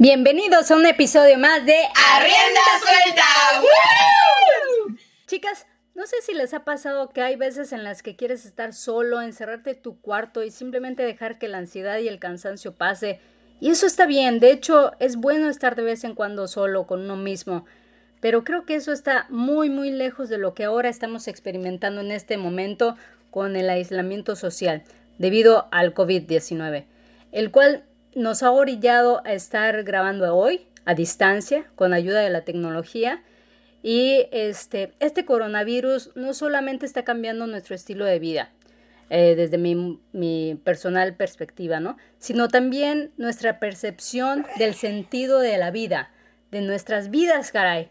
Bienvenidos a un episodio más de Arrienda Suelta. Chicas, no sé si les ha pasado que hay veces en las que quieres estar solo, encerrarte en tu cuarto y simplemente dejar que la ansiedad y el cansancio pase. Y eso está bien, de hecho es bueno estar de vez en cuando solo con uno mismo. Pero creo que eso está muy muy lejos de lo que ahora estamos experimentando en este momento con el aislamiento social debido al COVID-19, el cual nos ha orillado a estar grabando hoy a distancia con ayuda de la tecnología y este, este coronavirus no solamente está cambiando nuestro estilo de vida, eh, desde mi, mi, personal perspectiva, ¿no? Sino también nuestra percepción del sentido de la vida, de nuestras vidas, caray.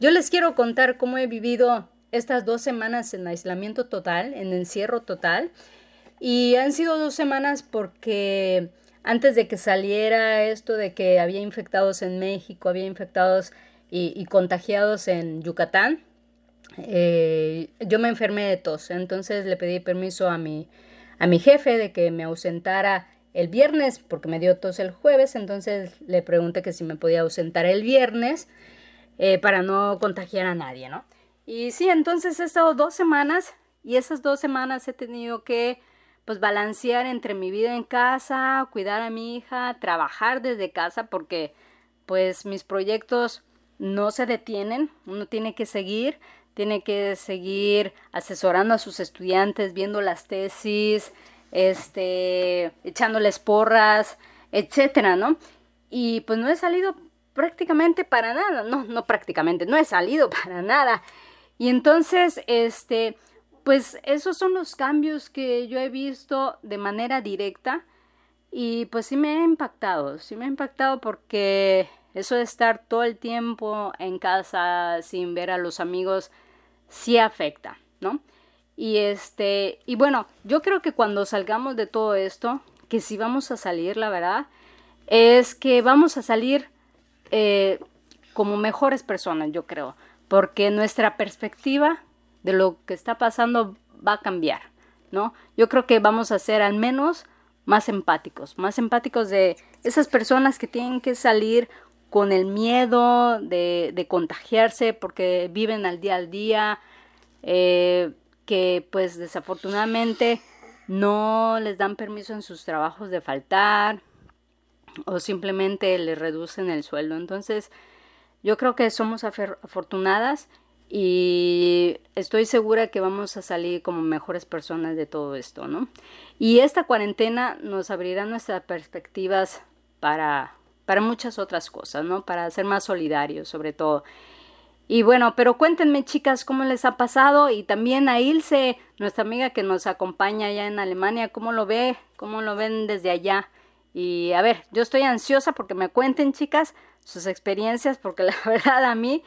Yo les quiero contar cómo he vivido estas dos semanas en aislamiento total, en encierro total, y han sido dos semanas porque antes de que saliera esto de que había infectados en México, había infectados y, contagiados en Yucatán, eh, yo me enfermé de tos. Entonces le pedí permiso a mi, a mi jefe de que me ausentara el viernes, porque me dio tos el jueves, entonces le pregunté que si me podía ausentar el viernes eh, para no contagiar a nadie, ¿no? Y sí, entonces he estado dos semanas y esas dos semanas he tenido que pues balancear entre mi vida en casa, cuidar a mi hija, trabajar desde casa porque pues mis proyectos no se detienen, uno tiene que seguir, tiene que seguir asesorando a sus estudiantes, viendo las tesis, este, echándoles porras, etcétera, ¿no? Y pues no he salido prácticamente para nada, no, no prácticamente, no he salido para nada. Y entonces, este, pues esos son los cambios que yo he visto de manera directa y pues sí me ha impactado, sí me ha impactado porque eso de estar todo el tiempo en casa sin ver a los amigos sí afecta, ¿no? Y este, y bueno, yo creo que cuando salgamos de todo esto, que si vamos a salir, la verdad, es que vamos a salir eh, como mejores personas, yo creo, porque nuestra perspectiva de lo que está pasando va a cambiar, ¿no? Yo creo que vamos a ser al menos más empáticos, más empáticos de esas personas que tienen que salir con el miedo de, contagiarse porque viven al día al día, eh, que pues desafortunadamente no les dan permiso en sus trabajos de faltar o simplemente les reducen el sueldo. Entonces, yo creo que somos afortunadas y estoy segura que vamos a salir como mejores personas de todo esto, ¿no? Y esta cuarentena nos abrirá nuestras perspectivas para, para muchas otras cosas, ¿no? Para ser más solidarios, sobre todo. Y bueno, pero cuéntenme, chicas, cómo les ha pasado y también a Ilse, nuestra amiga que nos acompaña allá en Alemania, cómo lo ve, cómo lo ven desde allá. Y a ver, yo estoy ansiosa porque me cuenten, chicas, sus experiencias, porque la verdad a mí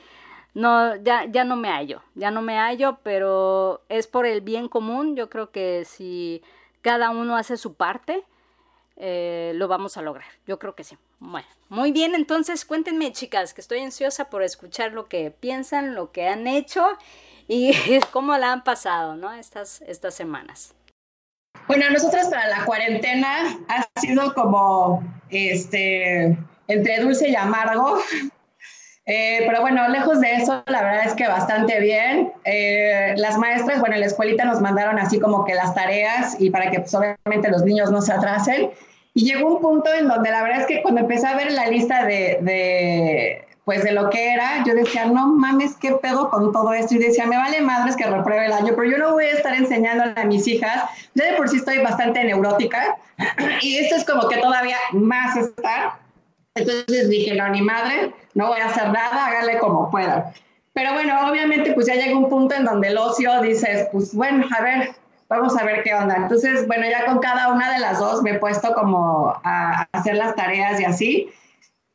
no, ya, ya no me hallo, ya no me hallo, pero es por el bien común. Yo creo que si cada uno hace su parte, eh, lo vamos a lograr. Yo creo que sí. Bueno, muy bien, entonces cuéntenme, chicas, que estoy ansiosa por escuchar lo que piensan, lo que han hecho y cómo la han pasado, ¿no? Estas, estas semanas. Bueno, nosotros para la cuarentena ha sido como este entre dulce y amargo, eh, pero bueno, lejos de eso, la verdad es que bastante bien. Eh, las maestras, bueno, en la escuelita nos mandaron así como que las tareas y para que pues, obviamente los niños no se atrasen. Y llegó un punto en donde la verdad es que cuando empecé a ver la lista de, de pues de lo que era, yo decía, no mames, qué pedo con todo esto. Y decía, me vale madres que repruebe el año, pero yo no voy a estar enseñando a mis hijas. Yo de por sí estoy bastante neurótica y esto es como que todavía más estar. Entonces dije, no, ni madre, no voy a hacer nada, hágale como pueda. Pero bueno, obviamente pues ya llega un punto en donde el ocio dices, pues bueno, a ver, vamos a ver qué onda. Entonces, bueno, ya con cada una de las dos me he puesto como a hacer las tareas y así.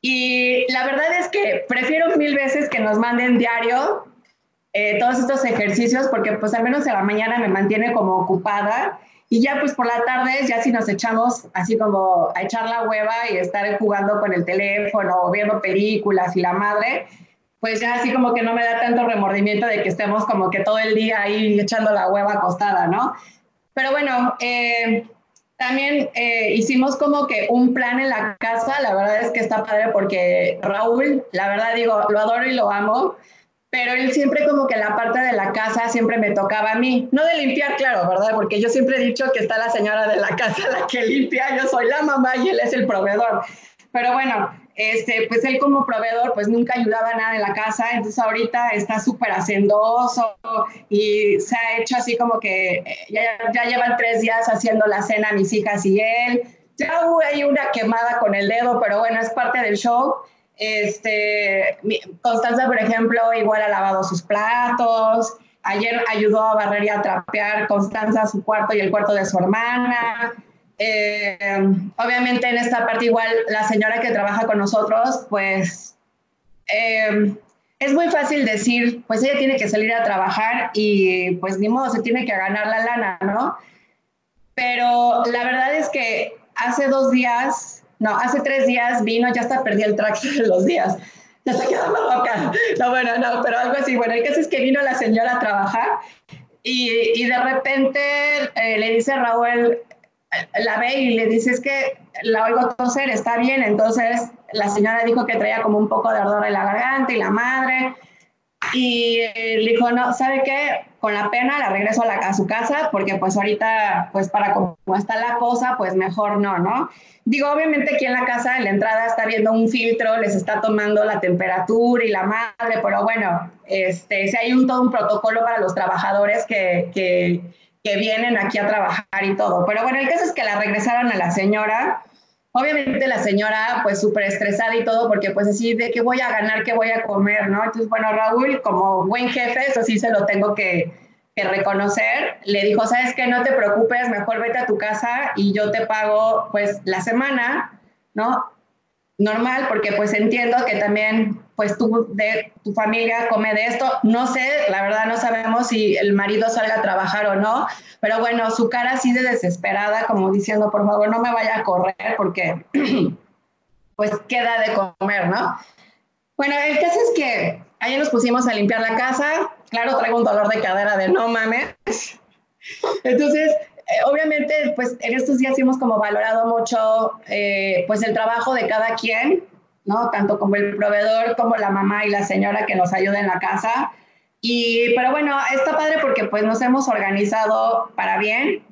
Y la verdad es que prefiero mil veces que nos manden diario eh, todos estos ejercicios porque pues al menos en la mañana me mantiene como ocupada y ya pues por la tarde, ya si nos echamos así como a echar la hueva y estar jugando con el teléfono o viendo películas y la madre, pues ya así como que no me da tanto remordimiento de que estemos como que todo el día ahí echando la hueva acostada, ¿no? Pero bueno, eh, también eh, hicimos como que un plan en la casa, la verdad es que está padre porque Raúl, la verdad digo, lo adoro y lo amo, pero él siempre como que la parte de la casa siempre me tocaba a mí, no de limpiar, claro, ¿verdad? Porque yo siempre he dicho que está la señora de la casa la que limpia, yo soy la mamá y él es el proveedor. Pero bueno, este, pues él como proveedor pues nunca ayudaba nada en la casa, entonces ahorita está súper hacendoso y se ha hecho así como que eh, ya, ya, llevan tres días haciendo la cena mis hijas y él. Ya hubo ahí una quemada con el dedo, pero bueno, es parte del show. Este, Constanza, por ejemplo, igual ha lavado sus platos. Ayer ayudó a barrer y a trapear Constanza su cuarto y el cuarto de su hermana. Eh, obviamente en esta parte igual la señora que trabaja con nosotros, pues eh, es muy fácil decir, pues ella tiene que salir a trabajar y pues ni modo, se tiene que ganar la lana, ¿no? Pero la verdad es que hace dos días, no, hace tres días vino, ya hasta perdí el track de los días, ya se quedó loca. No, bueno, no, pero algo así. Bueno, el caso es que vino la señora a trabajar y, y de repente eh, le dice a Raúl, la ve y le dice, es que la oigo toser, está bien. Entonces la señora dijo que traía como un poco de ardor en la garganta y la madre. Y le dijo, no, ¿sabe qué? Con la pena la regreso a, la, a su casa porque pues ahorita, pues para cómo está la cosa, pues mejor no, ¿no? Digo, obviamente aquí en la casa, en la entrada está viendo un filtro, les está tomando la temperatura y la madre, pero bueno, este, si hay un, todo un protocolo para los trabajadores que, que que vienen aquí a trabajar y todo. Pero bueno, el caso es que la regresaron a la señora. Obviamente la señora pues súper estresada y todo porque pues así de qué voy a ganar, qué voy a comer, ¿no? Entonces, bueno, Raúl como buen jefe, eso sí se lo tengo que, que reconocer, le dijo, sabes que no te preocupes, mejor vete a tu casa y yo te pago pues la semana, ¿no? Normal, porque pues entiendo que también pues tú de tu familia come de esto. No sé, la verdad no sabemos si el marido salga a trabajar o no, pero bueno, su cara así de desesperada, como diciendo, por favor, no me vaya a correr porque pues queda de comer, ¿no? Bueno, el caso es que ayer nos pusimos a limpiar la casa. Claro, traigo un dolor de cadera de no mames. Entonces, eh, obviamente, pues en estos días hemos como valorado mucho eh, pues el trabajo de cada quien ¿no? Tanto como el proveedor, como la mamá y la señora que nos ayuda en la casa. Y, pero bueno, está padre porque pues nos hemos organizado para bien.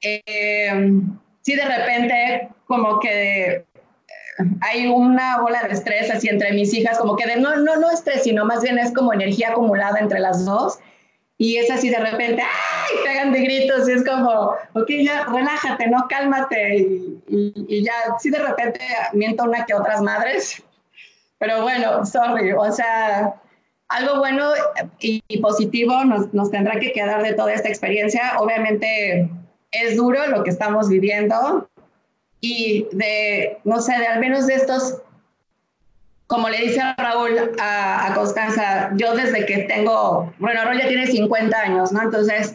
Eh, sí, de repente como que eh, hay una bola de estrés así entre mis hijas, como que de, no, no, no estrés, sino más bien es como energía acumulada entre las dos. Y es así de repente, ¡ay! Pegan de gritos y es como, ok, ya relájate, ¿no? Cálmate. Y, y, ya, sí, de repente miento una que otras madres. Pero bueno, sorry, o sea, algo bueno y, positivo nos, nos, tendrá que quedar de toda esta experiencia. Obviamente es duro lo que estamos viviendo y de, no sé, de al menos de estos como le dice Raúl a, a, Constanza, yo desde que tengo, bueno, Raúl ya tiene 50 años, ¿no? Entonces,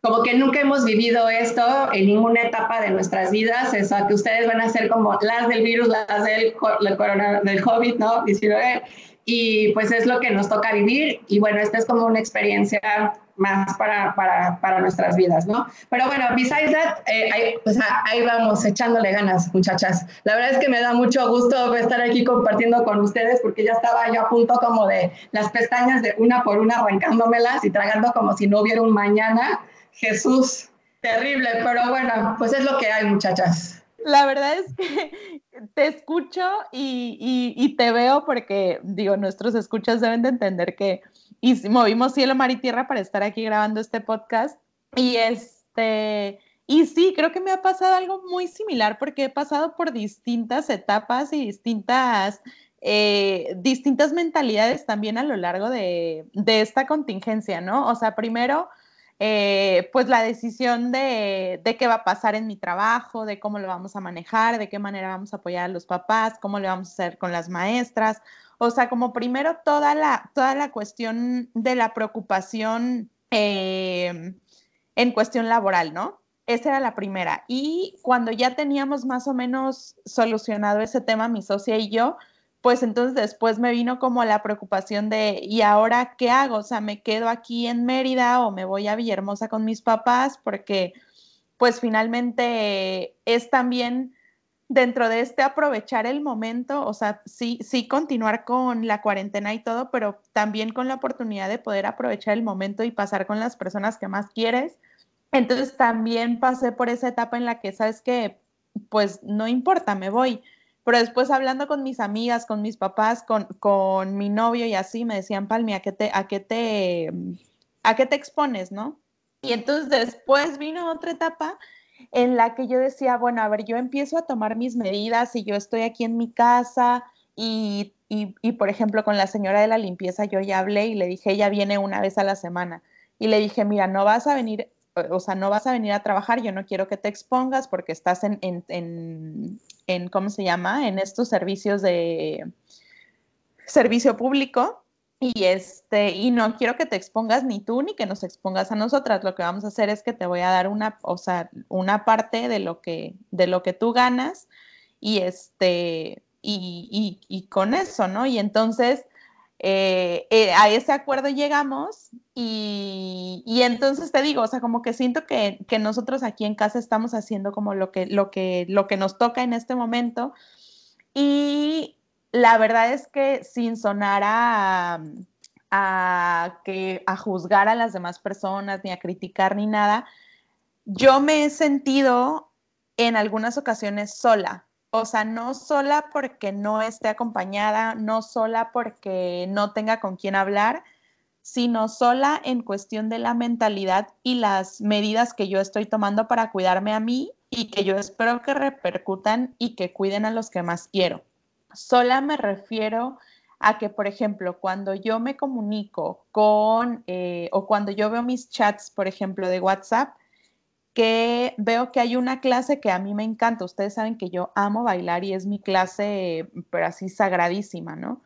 como que nunca hemos vivido esto en ninguna etapa de nuestras vidas, eso que ustedes van a ser como las del virus, las del, corona, del COVID, ¿no? 19 y pues es lo que nos toca vivir y bueno, esta es como una experiencia más para, para, para nuestras vidas, ¿no? Pero bueno, besides that, eh, ahí, pues ahí vamos echándole ganas, muchachas. La verdad es que me da mucho gusto estar aquí compartiendo con ustedes porque ya estaba yo a punto como de las pestañas de una por una arrancándomelas y tragando como si no hubiera un mañana. Jesús, terrible, pero bueno, pues es lo que hay, muchachas. La verdad es que te escucho y, te veo porque, digo, nuestros escuchas deben de entender que movimos cielo, mar y tierra para estar aquí grabando este podcast. Y este, y sí, creo que me ha pasado algo muy similar porque he pasado por distintas etapas y distintas, eh, distintas mentalidades también a lo largo de, de esta contingencia, ¿no? O sea, primero eh, pues la decisión de, qué va a pasar en mi trabajo, de cómo lo vamos a manejar, de qué manera vamos a apoyar a los papás, cómo le vamos a hacer con las maestras. O sea, como primero toda la, toda la cuestión de la preocupación eh, en cuestión laboral, ¿no? Esa era la primera. Y cuando ya teníamos más o menos solucionado ese tema, mi socia y yo, pues entonces después me vino como la preocupación de, ¿y ahora qué hago? O sea, ¿me quedo aquí en Mérida o me voy a Villahermosa con mis papás? Porque pues finalmente es también dentro de este aprovechar el momento, o sea, sí, sí continuar con la cuarentena y todo, pero también con la oportunidad de poder aprovechar el momento y pasar con las personas que más quieres. Entonces también pasé por esa etapa en la que, sabes que, pues no importa, me voy. Pero después hablando con mis amigas, con mis papás, con, con mi novio y así, me decían, Palmi, ¿a qué te, a qué te, a qué te expones, no? Y entonces después vino otra etapa en la que yo decía, bueno, a ver, yo empiezo a tomar mis medidas y yo estoy aquí en mi casa y, y, por ejemplo, con la señora de la limpieza yo ya hablé y le dije, ella viene una vez a la semana. Y le dije, mira, no vas a venir, o sea, no vas a venir a trabajar, yo no quiero que te expongas porque estás en, en, en, en ¿cómo se llama? En estos servicios de servicio público y este, y no quiero que te expongas ni tú ni que nos expongas a nosotras. Lo que vamos a hacer es que te voy a dar una, o sea, una parte de lo que, de lo que tú ganas, y este, y, y, con eso, ¿no? Y entonces eh, eh, a ese acuerdo llegamos, y, entonces te digo, o sea, como que siento que, nosotros aquí en casa estamos haciendo como lo que, lo que, lo que nos toca en este momento. Y la verdad es que sin sonar a, que, a juzgar a las demás personas, ni a criticar, ni nada, yo me he sentido en algunas ocasiones sola. O sea, no sola porque no esté acompañada, no sola porque no tenga con quién hablar, sino sola en cuestión de la mentalidad y las medidas que yo estoy tomando para cuidarme a mí y que yo espero que repercutan y que cuiden a los que más quiero. Sola me refiero a que, por ejemplo, cuando yo me comunico con, eh, o cuando yo veo mis chats, por ejemplo, de WhatsApp, que veo que hay una clase que a mí me encanta. Ustedes saben que yo amo bailar y es mi clase, pero así sagradísima, ¿no?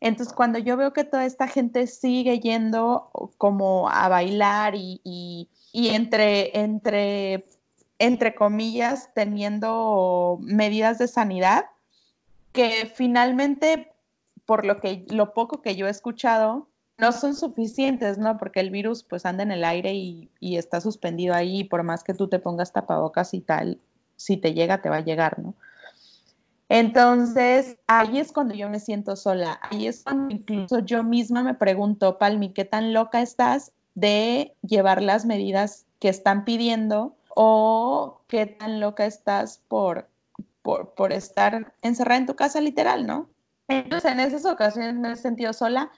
Entonces, cuando yo veo que toda esta gente sigue yendo como a bailar y, y, y entre, entre, entre comillas, teniendo medidas de sanidad, que finalmente, por lo, que, lo poco que yo he escuchado, no son suficientes, ¿no? Porque el virus pues anda en el aire y, está suspendido ahí y por más que tú te pongas tapabocas y tal, si te llega, te va a llegar, ¿no? Entonces, ahí es cuando yo me siento sola. Ahí es cuando incluso yo misma me pregunto, Palmi, ¿qué tan loca estás de llevar las medidas que están pidiendo? ¿O qué tan loca estás por por, estar encerrada en tu casa literal, ¿no? Entonces, en esas ocasiones me he sentido sola.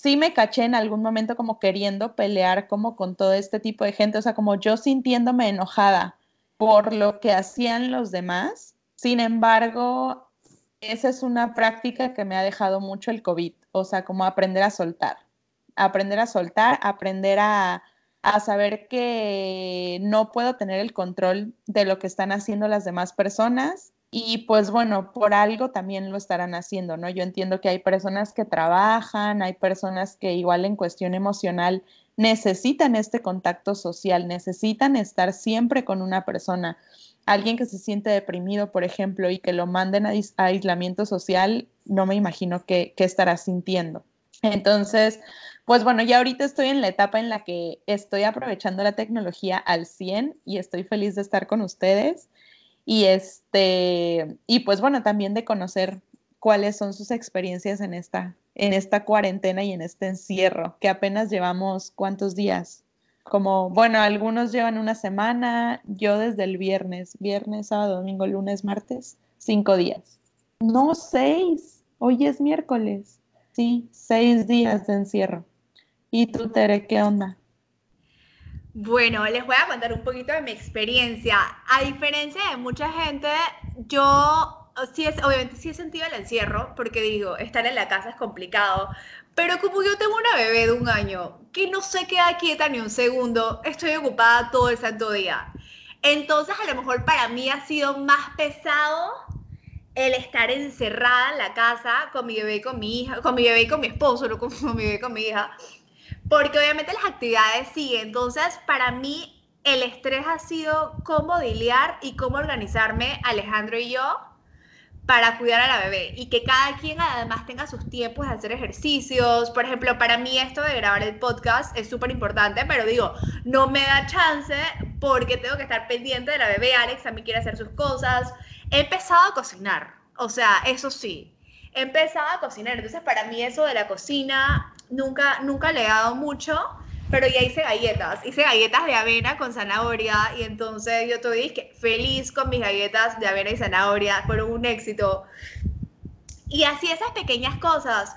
Sí me caché en algún momento como queriendo pelear como con todo este tipo de gente, o sea, como yo sintiéndome enojada por lo que hacían los demás. Sin embargo, esa es una práctica que me ha dejado mucho el COVID, o sea, como aprender a soltar, aprender a soltar, aprender a, a saber que no puedo tener el control de lo que están haciendo las demás personas y pues bueno, por algo también lo estarán haciendo, ¿no? Yo entiendo que hay personas que trabajan, hay personas que igual en cuestión emocional necesitan este contacto social, necesitan estar siempre con una persona. Alguien que se siente deprimido, por ejemplo, y que lo manden a, aislamiento social, no me imagino qué, estará sintiendo. Entonces, pues bueno, ya ahorita estoy en la etapa en la que estoy aprovechando la tecnología al 100 y estoy feliz de estar con ustedes. Y este, y pues bueno, también de conocer cuáles son sus experiencias en esta, en esta cuarentena y en este encierro, que apenas llevamos cuántos días. Como, bueno, algunos llevan una semana, yo desde el viernes, viernes, sábado, domingo, lunes, martes, cinco días. No, seis. Hoy es miércoles. Sí, seis días de encierro. ¿Y tú, Tere, qué onda? Bueno, les voy a contar un poquito de mi experiencia. A diferencia de mucha gente, yo sí es, obviamente sí he sentido el encierro, porque digo, estar en la casa es complicado, pero como yo tengo una bebé de un año que no se queda quieta ni un segundo, estoy ocupada todo el santo día. Entonces, a lo mejor para mí ha sido más pesado el estar encerrada en la casa con mi bebé y con mi hija, con mi bebé y con mi esposo, no con mi bebé y con mi hija porque obviamente las actividades siguen. Entonces, para mí, el estrés ha sido cómo diliar y cómo organizarme, Alejandro y yo, para cuidar a la bebé y que cada quien además tenga sus tiempos de hacer ejercicios. Por ejemplo, para mí esto de grabar el podcast es súper importante, pero digo, no me da chance porque tengo que estar pendiente de la bebé. Alex también quiere hacer sus cosas. He empezado a cocinar, o sea, eso sí. He empezado a cocinar, entonces para mí eso de la cocina nunca, nunca le he dado mucho, pero ya hice galletas. Hice galletas de avena con zanahoria y entonces yo estoy feliz con mis galletas de avena y zanahoria. Fueron un éxito. Y así esas pequeñas cosas.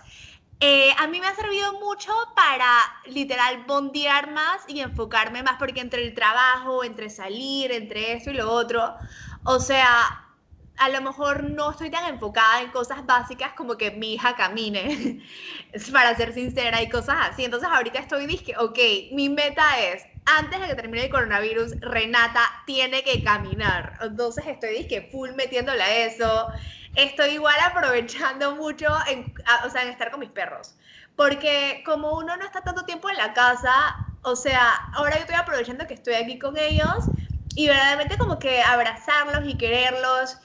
Eh, a mí me ha servido mucho para literal bondear más y enfocarme más, porque entre el trabajo, entre salir, entre esto y lo otro, o sea, a lo mejor no estoy tan enfocada en cosas básicas como que mi hija camine, para ser sincera, y cosas así. Entonces ahorita estoy dije, ok, mi meta es, antes de que termine el coronavirus, Renata tiene que caminar. Entonces estoy dije, full metiéndole a eso estoy igual aprovechando mucho en, o sea, en estar con mis perros. Porque como uno no está tanto tiempo en la casa, o sea, ahora yo estoy aprovechando que estoy aquí con ellos y verdaderamente como que abrazarlos y quererlos.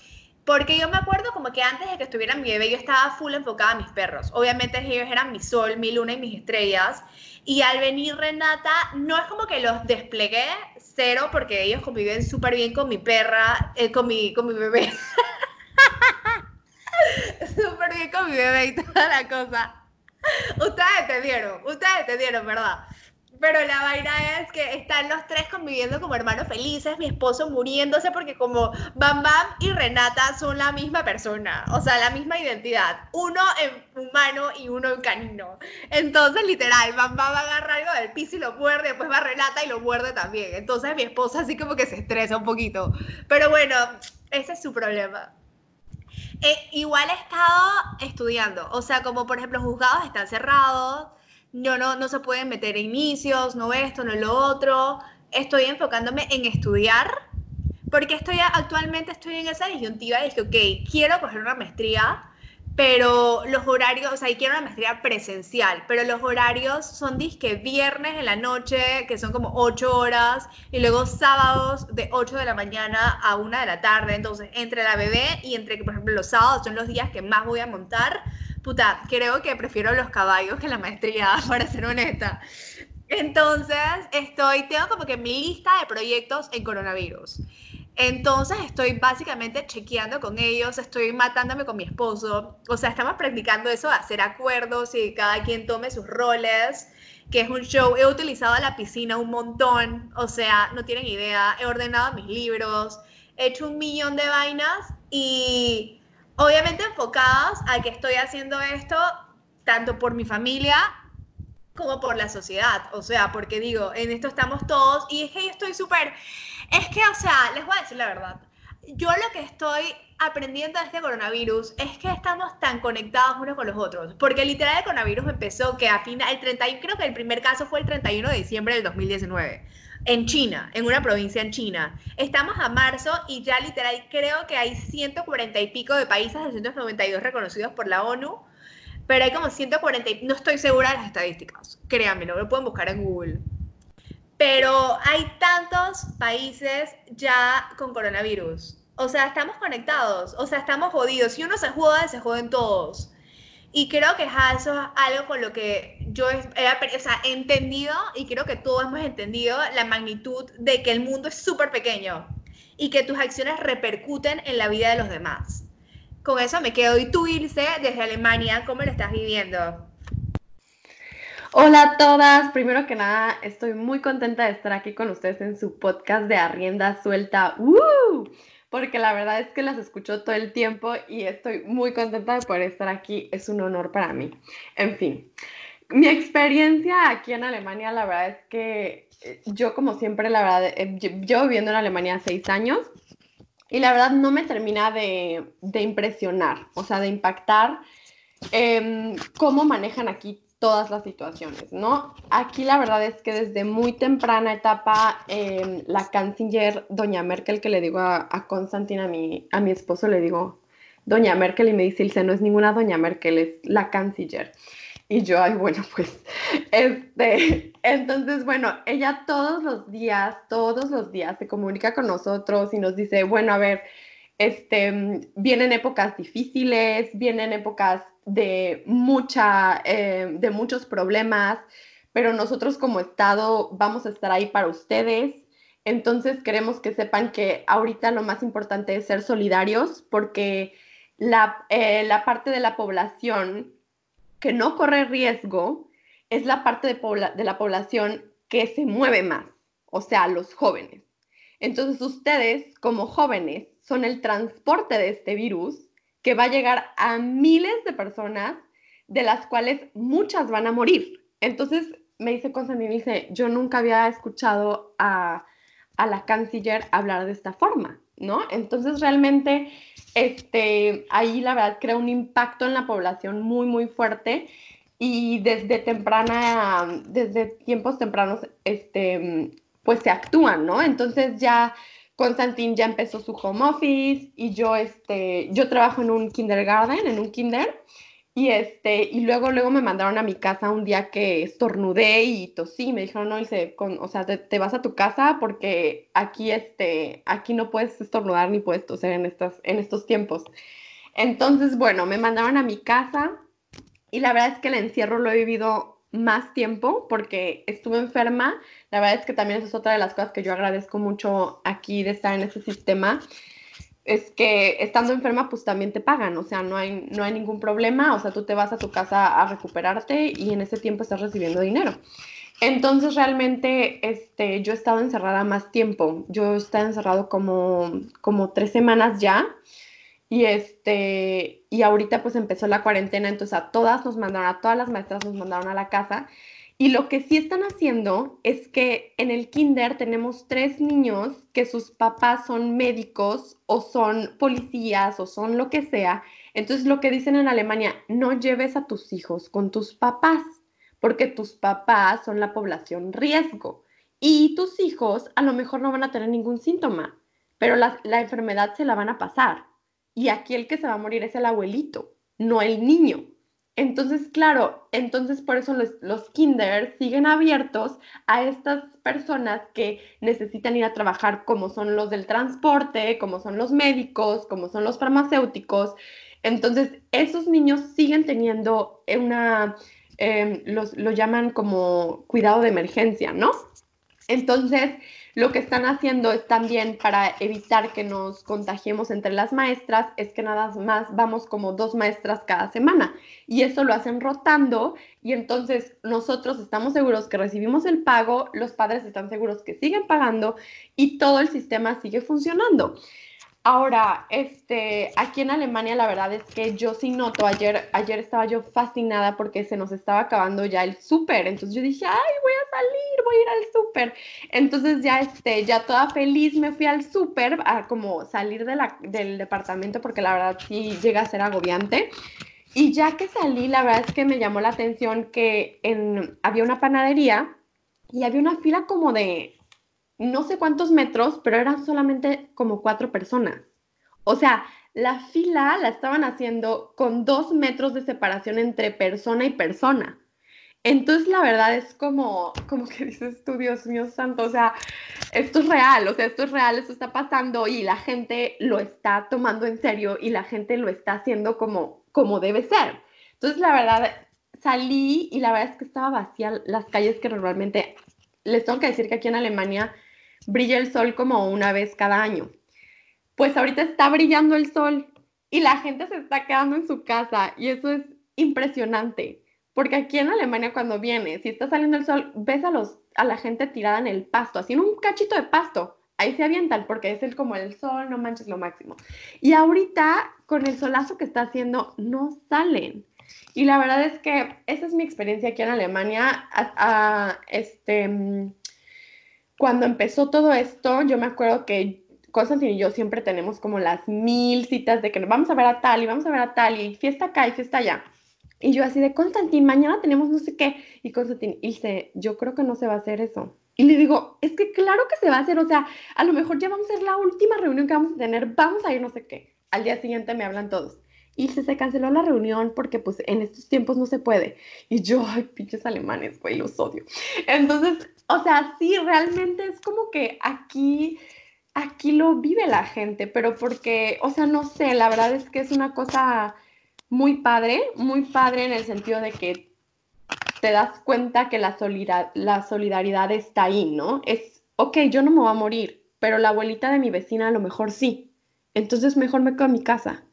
Porque yo me acuerdo como que antes de que estuviera mi bebé, yo estaba full enfocada a mis perros. Obviamente ellos eran mi sol, mi luna y mis estrellas. Y al venir Renata, no es como que los desplegué cero, porque ellos conviven súper bien con mi perra, eh, con, mi, con mi bebé. Súper bien con mi bebé y toda la cosa. Ustedes entendieron, ustedes entendieron, ¿verdad? Pero la vaina es que están los tres conviviendo como hermanos felices, mi esposo muriéndose porque como Bam Bam y Renata son la misma persona, o sea, la misma identidad, uno en humano y uno en canino. Entonces, literal, Bam Bam agarra algo del piso y lo muerde, después va Renata y lo muerde también. Entonces, mi esposa así como que se estresa un poquito. Pero bueno, ese es su problema. Eh, igual he estado estudiando, o sea, como por ejemplo, juzgados están cerrados, no, no, no se pueden meter inicios, no esto, no lo otro. Estoy enfocándome en estudiar, porque estoy actualmente estoy en esa disyuntiva de que, ok, quiero coger una maestría, pero los horarios, o sea, y quiero una maestría presencial, pero los horarios son disque viernes en la noche, que son como 8 horas, y luego sábados de 8 de la mañana a 1 de la tarde. Entonces, entre la bebé y entre, por ejemplo, los sábados son los días que más voy a montar. Puta, creo que prefiero los caballos que la maestría, para ser honesta. Entonces, estoy, tengo como que mi lista de proyectos en coronavirus. Entonces estoy básicamente chequeando con ellos, estoy matándome con mi esposo, o sea, estamos practicando eso de hacer acuerdos y cada quien tome sus roles, que es un show. He utilizado la piscina un montón, o sea, no tienen idea, he ordenado mis libros, he hecho un millón de vainas y obviamente enfocadas a que estoy haciendo esto tanto por mi familia como por la sociedad, o sea, porque digo, en esto estamos todos y es que yo estoy súper es que, o sea, les voy a decir la verdad. Yo lo que estoy aprendiendo de este coronavirus es que estamos tan conectados unos con los otros. Porque literal el coronavirus empezó que a final, el 31, creo que el primer caso fue el 31 de diciembre del 2019 en China, en una provincia en China. Estamos a marzo y ya literal creo que hay 140 y pico de países, 292 reconocidos por la ONU, pero hay como 140, no estoy segura de las estadísticas, créanme, lo pueden buscar en Google. Pero hay tantos países ya con coronavirus. O sea, estamos conectados, o sea, estamos jodidos. Si uno se joda, se joden todos. Y creo que eso es algo con lo que yo he, he entendido y creo que todos hemos entendido la magnitud de que el mundo es súper pequeño y que tus acciones repercuten en la vida de los demás. Con eso me quedo. Y tú, Ilse, desde Alemania, ¿cómo lo estás viviendo? Hola a todas, primero que nada estoy muy contenta de estar aquí con ustedes en su podcast de Arrienda Suelta, porque la verdad es que las escucho todo el tiempo y estoy muy contenta de poder estar aquí, es un honor para mí. En fin, mi experiencia aquí en Alemania, la verdad es que eh, yo como siempre, la verdad, eh, yo viviendo en Alemania seis años y la verdad no me termina de, impresionar, o sea, de impactar em, cómo manejan aquí todas las situaciones, ¿no? Aquí la verdad es que desde muy temprana etapa, em, la canciller, doña Merkel, que le digo a, a Constantin, a mi, a mi esposo, le digo, doña Merkel, y me dice, no es ninguna doña Merkel, es la canciller. Y yo, ay, bueno, pues, este, entonces, bueno, ella todos los días, todos los días se comunica con nosotros y nos dice, bueno, a ver, este, vienen épocas difíciles, vienen épocas de, mucha, eh, de muchos problemas, pero nosotros como Estado vamos a estar ahí para ustedes. Entonces queremos que sepan que ahorita lo más importante es ser solidarios porque la, eh, la parte de la población que no corre riesgo es la parte de, la población que se mueve más, o sea, los jóvenes. Entonces ustedes como jóvenes son el transporte de este virus que va a llegar a miles de personas, de las cuales muchas van a morir. Entonces me dice Constantine, dice, yo nunca había escuchado a, a, la canciller hablar de esta forma, ¿no? Entonces realmente, este, ahí la verdad crea un impacto en la población muy, muy fuerte y desde temprana, desde tiempos tempranos, este, pues se actúan, ¿no? Entonces ya Constantin ya empezó su home office y yo, este, yo trabajo en un kindergarten, en un kinder, y este, y luego, luego me mandaron a mi casa un día que estornudé y tosí, me dijeron, no, hice, con, o sea, te, vas a tu casa porque aquí, este, aquí no puedes estornudar ni puedes toser en, estas, en estos tiempos. Entonces, bueno, me mandaron a mi casa y la verdad es que el encierro lo he vivido más tiempo porque estuve enferma. La verdad es que también esa es otra de las cosas que yo agradezco mucho aquí de estar en este sistema. Es que estando enferma, pues también te pagan, o sea, no hay, no hay ningún problema, o sea, tú te vas a tu casa a recuperarte y en ese tiempo estás recibiendo dinero. Entonces, realmente, este, yo he estado encerrada más tiempo. Yo he estado encerrado como, como tres semanas ya. Y este, y ahorita pues empezó la cuarentena, entonces a todas nos mandaron, a todas las maestras nos mandaron a la casa. Y lo que sí están haciendo es que en el kinder tenemos tres niños que sus papás son médicos o son policías o son lo que sea. Entonces lo que dicen en Alemania, no lleves a tus hijos con tus papás, porque tus papás son la población riesgo y tus hijos a lo mejor no van a tener ningún síntoma, pero la, la enfermedad se la van a pasar y aquí el que se va a morir es el abuelito, no el niño. Entonces, claro, entonces por eso los, los kinder siguen abiertos a estas personas que necesitan ir a trabajar, como son los del transporte, como son los médicos, como son los farmacéuticos. Entonces, esos niños siguen teniendo una, em, los, lo llaman como cuidado de emergencia, ¿no? Entonces, lo que están haciendo es también para evitar que nos contagiemos entre las maestras, es que nada más vamos como dos maestras cada semana y eso lo hacen rotando y entonces nosotros estamos seguros que recibimos el pago, los padres están seguros que siguen pagando y todo el sistema sigue funcionando. Ahora, este, aquí en Alemania la verdad es que yo sí noto, ayer, ayer estaba yo fascinada porque se nos estaba acabando ya el súper, entonces yo dije, ay, voy a salir, voy a ir al súper. Entonces ya, este, ya toda feliz me fui al súper a como salir del departamento porque la verdad sí llega a ser agobiante. Y ya que salí, la verdad es que me llamó la atención que había una panadería y había una fila como de no sé cuántos metros, pero eran solamente como cuatro personas. O sea, la fila la estaban haciendo con dos metros de separación entre persona y persona. Entonces, la verdad es como, como que dices tú, Dios mío santo, o sea, esto es real, o sea, esto es real, esto está pasando y la gente lo está tomando en serio y la gente lo está haciendo como, como debe ser. Entonces, la verdad, salí y la verdad es que estaba vacía las calles que normalmente, les tengo que decir que aquí en Alemania brilla el sol como una vez cada año. Pues ahorita está brillando el sol y la gente se está quedando en su casa y eso es impresionante. Porque aquí en Alemania cuando viene, si está saliendo el sol, ves a, los, a la gente tirada en el pasto, así en un cachito de pasto. Ahí se avientan porque es el, como el sol, no manches lo máximo. Y ahorita, con el solazo que está haciendo, no salen. Y la verdad es que esa es mi experiencia aquí en Alemania. este, cuando empezó todo esto, yo me acuerdo que Constantine y yo siempre tenemos como las mil citas de que nos vamos a ver a tal y vamos a ver a tal y fiesta acá y fiesta allá. Y yo así de, Constantine, mañana tenemos no sé qué. Y Constantine dice, yo creo que no se va a hacer eso. Y le digo, es que claro que se va a hacer, o sea, a lo mejor ya vamos a ser la última reunión que vamos a tener, vamos a ir no sé qué. Al día siguiente me hablan todos. Y se canceló la reunión porque pues en estos tiempos no se puede. Y yo, ay, pinches alemanes, güey, los odio. Entonces, o sea, sí, realmente es como que aquí, aquí lo vive la gente, pero porque, o sea, no sé, la verdad es que es una cosa muy padre, muy padre en el sentido de que te das cuenta que la, la solidaridad está ahí, ¿no? Es, ok, yo no me voy a morir, pero la abuelita de mi vecina a lo mejor sí. Entonces mejor me quedo en mi casa.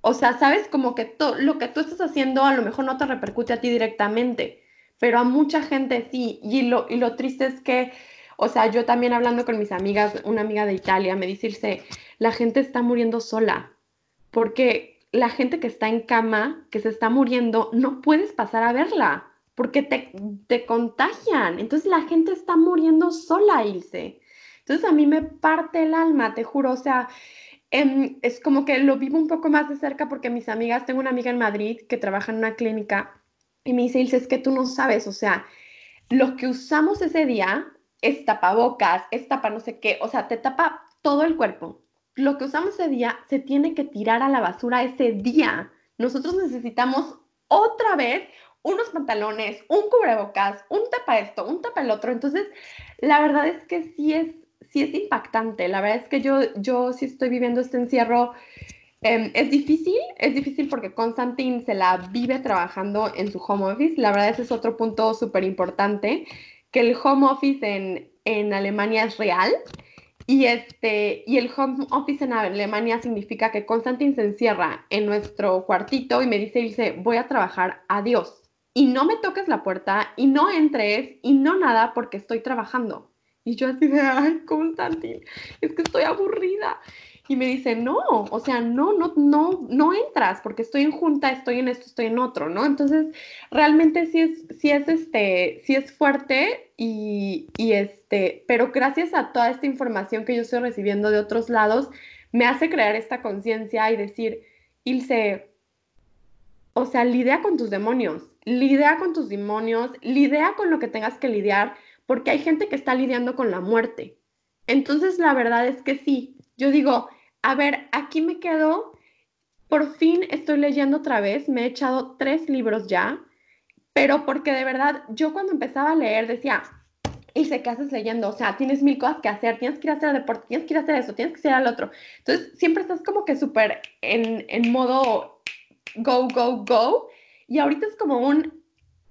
O sea, sabes como que lo que tú estás haciendo a lo mejor no te repercute a ti directamente, pero a mucha gente sí. Y lo, y lo triste es que, o sea, yo también hablando con mis amigas, una amiga de Italia me dice, la gente está muriendo sola, porque la gente que está en cama, que se está muriendo, no puedes pasar a verla, porque te, te contagian. Entonces la gente está muriendo sola, Ilse. Entonces a mí me parte el alma, te juro, o sea, em, es como que lo vivo un poco más de cerca porque mis amigas, tengo una amiga en Madrid que trabaja en una clínica y me dice, Ilse, es que tú no sabes, o sea, lo que usamos ese día es tapabocas, es tapa no sé qué, o sea, te tapa todo el cuerpo. Lo que usamos ese día se tiene que tirar a la basura ese día. Nosotros necesitamos otra vez unos pantalones, un cubrebocas, un tapa esto, un tapa el otro. Entonces, la verdad es que sí es sí es impactante. La verdad es que yo, yo sí estoy viviendo este encierro. Em, es difícil, es difícil porque Constantine se la vive trabajando en su home office. La verdad ese es otro punto súper importante, que el home office en, en Alemania es real. Y, este, y el home office en Alemania significa que Constantine se encierra en nuestro cuartito y me dice, dice, voy a trabajar, adiós. Y no me toques la puerta y no entres y no nada porque estoy trabajando. Y yo así de, ay, Constantin, es que estoy aburrida. Y me dice, no, o sea, no, no, no, no entras porque estoy en junta, estoy en esto, estoy en otro, ¿no? Entonces, realmente sí es, sí es, este, sí es fuerte y, y este, pero gracias a toda esta información que yo estoy recibiendo de otros lados, me hace crear esta conciencia y decir, Ilse, o sea, lidia con tus demonios, lidia con tus demonios, lidia con lo que tengas que lidiar, porque hay gente que está lidiando con la muerte. Entonces, la verdad es que sí, yo digo, a ver, aquí me quedo, por fin estoy leyendo otra vez, me he echado tres libros ya, pero porque de verdad, yo cuando empezaba a leer decía, y sé qué haces leyendo, o sea, tienes mil cosas que hacer, tienes que ir a hacer deporte, tienes que ir a hacer eso, tienes que ir al otro. Entonces, siempre estás como que súper en, en modo go, go, go. Y ahorita es como un,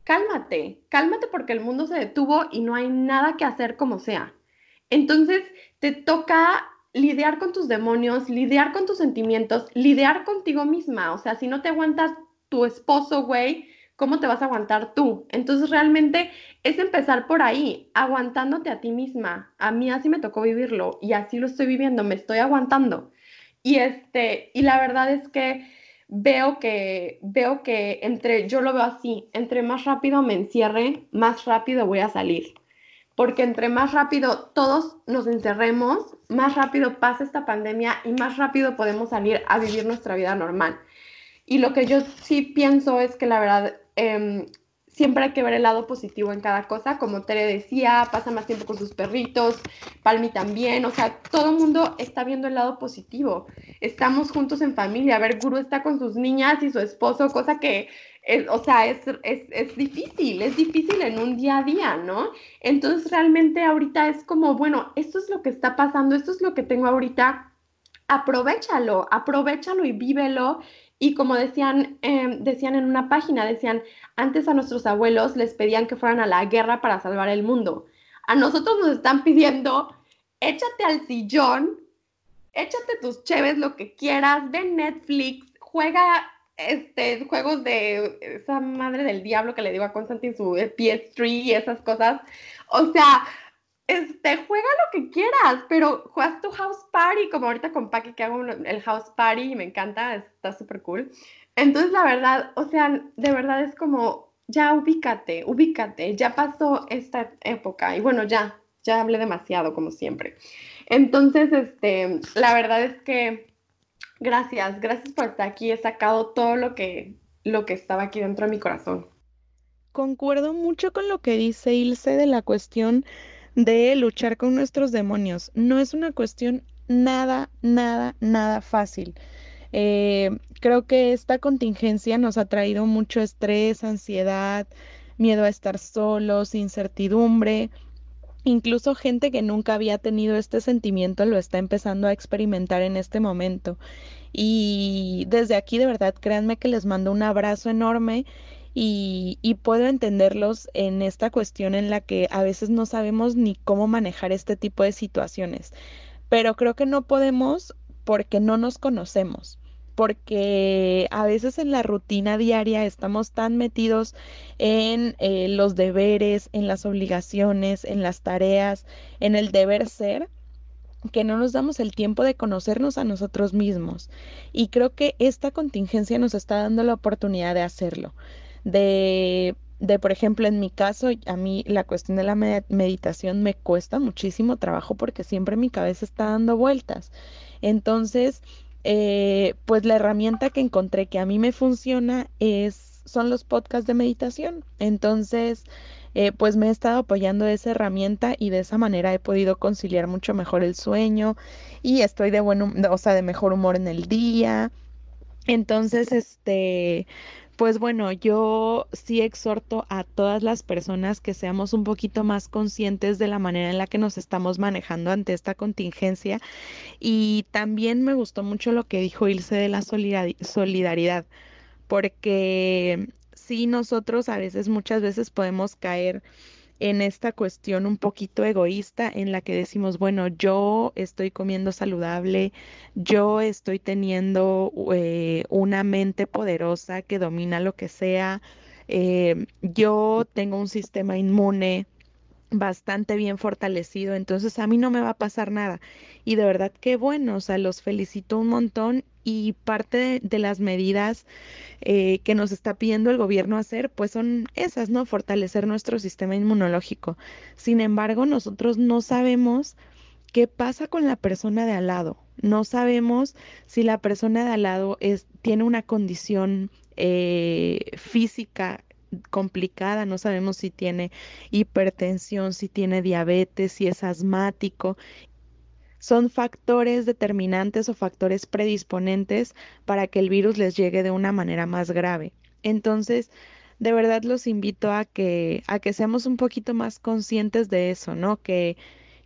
cálmate, cálmate porque el mundo se detuvo y no hay nada que hacer como sea. Entonces te toca lidiar con tus demonios, lidiar con tus sentimientos, lidiar contigo misma. O sea, si no te aguantas tu esposo, güey, ¿cómo te vas a aguantar tú? Entonces realmente es empezar por ahí, aguantándote a ti misma. A mí así me tocó vivirlo y así lo estoy viviendo, me estoy aguantando. Y este, y la verdad es que veo que, veo que entre, yo lo veo así, entre más rápido me encierre, más rápido voy a salir. Porque entre más rápido todos nos encerremos, más rápido pasa esta pandemia y más rápido podemos salir a vivir nuestra vida normal. Y lo que yo sí pienso es que la verdad, em, siempre hay que ver el lado positivo en cada cosa, como Tere decía, pasa más tiempo con sus perritos, Palmi también, o sea, todo el mundo está viendo el lado positivo. Estamos juntos en familia, a ver, Guru está con sus niñas y su esposo, cosa que, es, o sea, es, es, es difícil, es difícil en un día a día, ¿no? Entonces, realmente ahorita es como, bueno, esto es lo que está pasando, esto es lo que tengo ahorita, aprovechalo, aprovechalo y vívelo y como decían, em, decían en una página, decían, antes a nuestros abuelos les pedían que fueran a la guerra para salvar el mundo. A nosotros nos están pidiendo, échate al sillón, échate tus cheves, lo que quieras, ve Netflix, juega este, juegos de esa madre del diablo que le digo a Constantine su PS3 y esas cosas. O sea, este, juega lo que quieras, pero juegas tu house party, como ahorita con Paki que hago el house party y me encanta, está súper cool. Entonces, la verdad, o sea, de verdad es como, ya ubícate, ubícate, ya pasó esta época y bueno, ya, ya hablé demasiado como siempre. Entonces, este, la verdad es que gracias, gracias por estar aquí, he sacado todo lo que, lo que estaba aquí dentro de mi corazón. Concuerdo mucho con lo que dice Ilse de la cuestión de luchar con nuestros demonios. No es una cuestión nada, nada, nada fácil. Eh, creo que esta contingencia nos ha traído mucho estrés, ansiedad, miedo a estar solos, incertidumbre. Incluso gente que nunca había tenido este sentimiento lo está empezando a experimentar en este momento. Y desde aquí de verdad créanme que les mando un abrazo enorme y, puedo entenderlos en esta cuestión en la que a veces no sabemos ni cómo manejar este tipo de situaciones, pero creo que no podemos porque no nos conocemos porque a veces en la rutina diaria estamos tan metidos en eh, los deberes, en las obligaciones, en las tareas, en el deber ser, que no nos damos el tiempo de conocernos a nosotros mismos. Y creo que esta contingencia nos está dando la oportunidad de hacerlo, de de, por ejemplo, en mi caso, a mí la cuestión de la meditación me cuesta muchísimo trabajo porque siempre mi cabeza está dando vueltas. Entonces, eh, pues la herramienta que encontré que a mí me funciona es, son los podcasts de meditación. Entonces, eh, pues me he estado apoyando esa herramienta y de esa manera he podido conciliar mucho mejor el sueño y estoy de buen, o sea, de mejor humor en el día. Entonces, este, pues bueno, yo sí exhorto a todas las personas que seamos un poquito más conscientes de la manera en la que nos estamos manejando ante esta contingencia. Y también me gustó mucho lo que dijo Ilse de la solidaridad, porque sí nosotros a veces, muchas veces podemos caer en esta cuestión un poquito egoísta en la que decimos, bueno, yo estoy comiendo saludable, yo estoy teniendo eh, una mente poderosa que domina lo que sea, eh, yo tengo un sistema inmune bastante bien fortalecido, entonces a mí no me va a pasar nada. Y de verdad que bueno, o sea, los felicito un montón y parte de, las medidas eh, que nos está pidiendo el gobierno hacer, pues son esas, ¿no? Fortalecer nuestro sistema inmunológico. Sin embargo, nosotros no sabemos qué pasa con la persona de al lado. No sabemos si la persona de al lado es, tiene una condición eh, física complicada, no sabemos si tiene hipertensión, si tiene diabetes, si es asmático son factores determinantes o factores predisponentes para que el virus les llegue de una manera más grave. Entonces, de verdad los invito a que, a que seamos un poquito más conscientes de eso, ¿no? Que,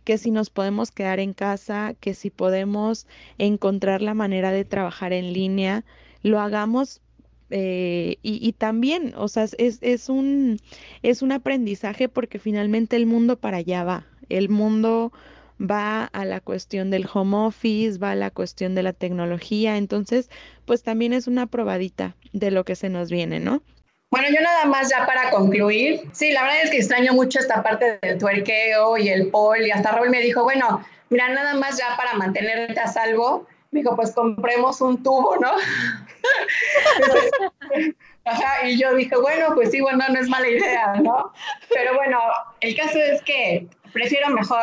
que si nos podemos quedar en casa, que si podemos encontrar la manera de trabajar en línea, lo hagamos eh, y, y, también, o sea, es, es, un, es un aprendizaje porque finalmente el mundo para allá va. El mundo va a la cuestión del home office, va a la cuestión de la tecnología, entonces pues también es una probadita de lo que se nos viene, ¿no? Bueno, yo nada más ya para concluir, sí, la verdad es que extraño mucho esta parte del tuerqueo y el pol y hasta Raúl me dijo, bueno, mira, nada más ya para mantenerte a salvo, me dijo, pues compremos un tubo, ¿no? Ajá, y yo dije, bueno, pues sí, bueno, no es mala idea, ¿no? Pero bueno, el caso es que prefiero mejor,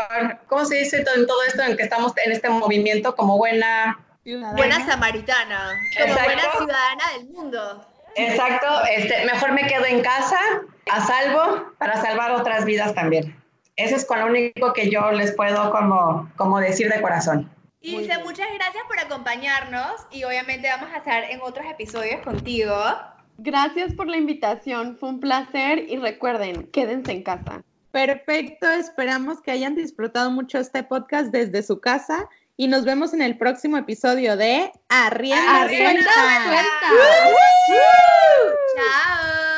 ¿cómo se dice todo, en todo esto en que estamos en este movimiento como buena... Buena samaritana, como buena ciudadana del mundo. Exacto, este, mejor me quedo en casa, a salvo, para salvar otras vidas también. Eso es con lo único que yo les puedo como, como decir de corazón. Ilse, muchas gracias por acompañarnos y obviamente vamos a estar en otros episodios contigo. Gracias por la invitación, fue un placer y recuerden, quédense en casa. Perfecto, esperamos que hayan disfrutado mucho este podcast desde su casa y nos vemos en el próximo episodio de Arrienda, Arrienda Suelta. Chao.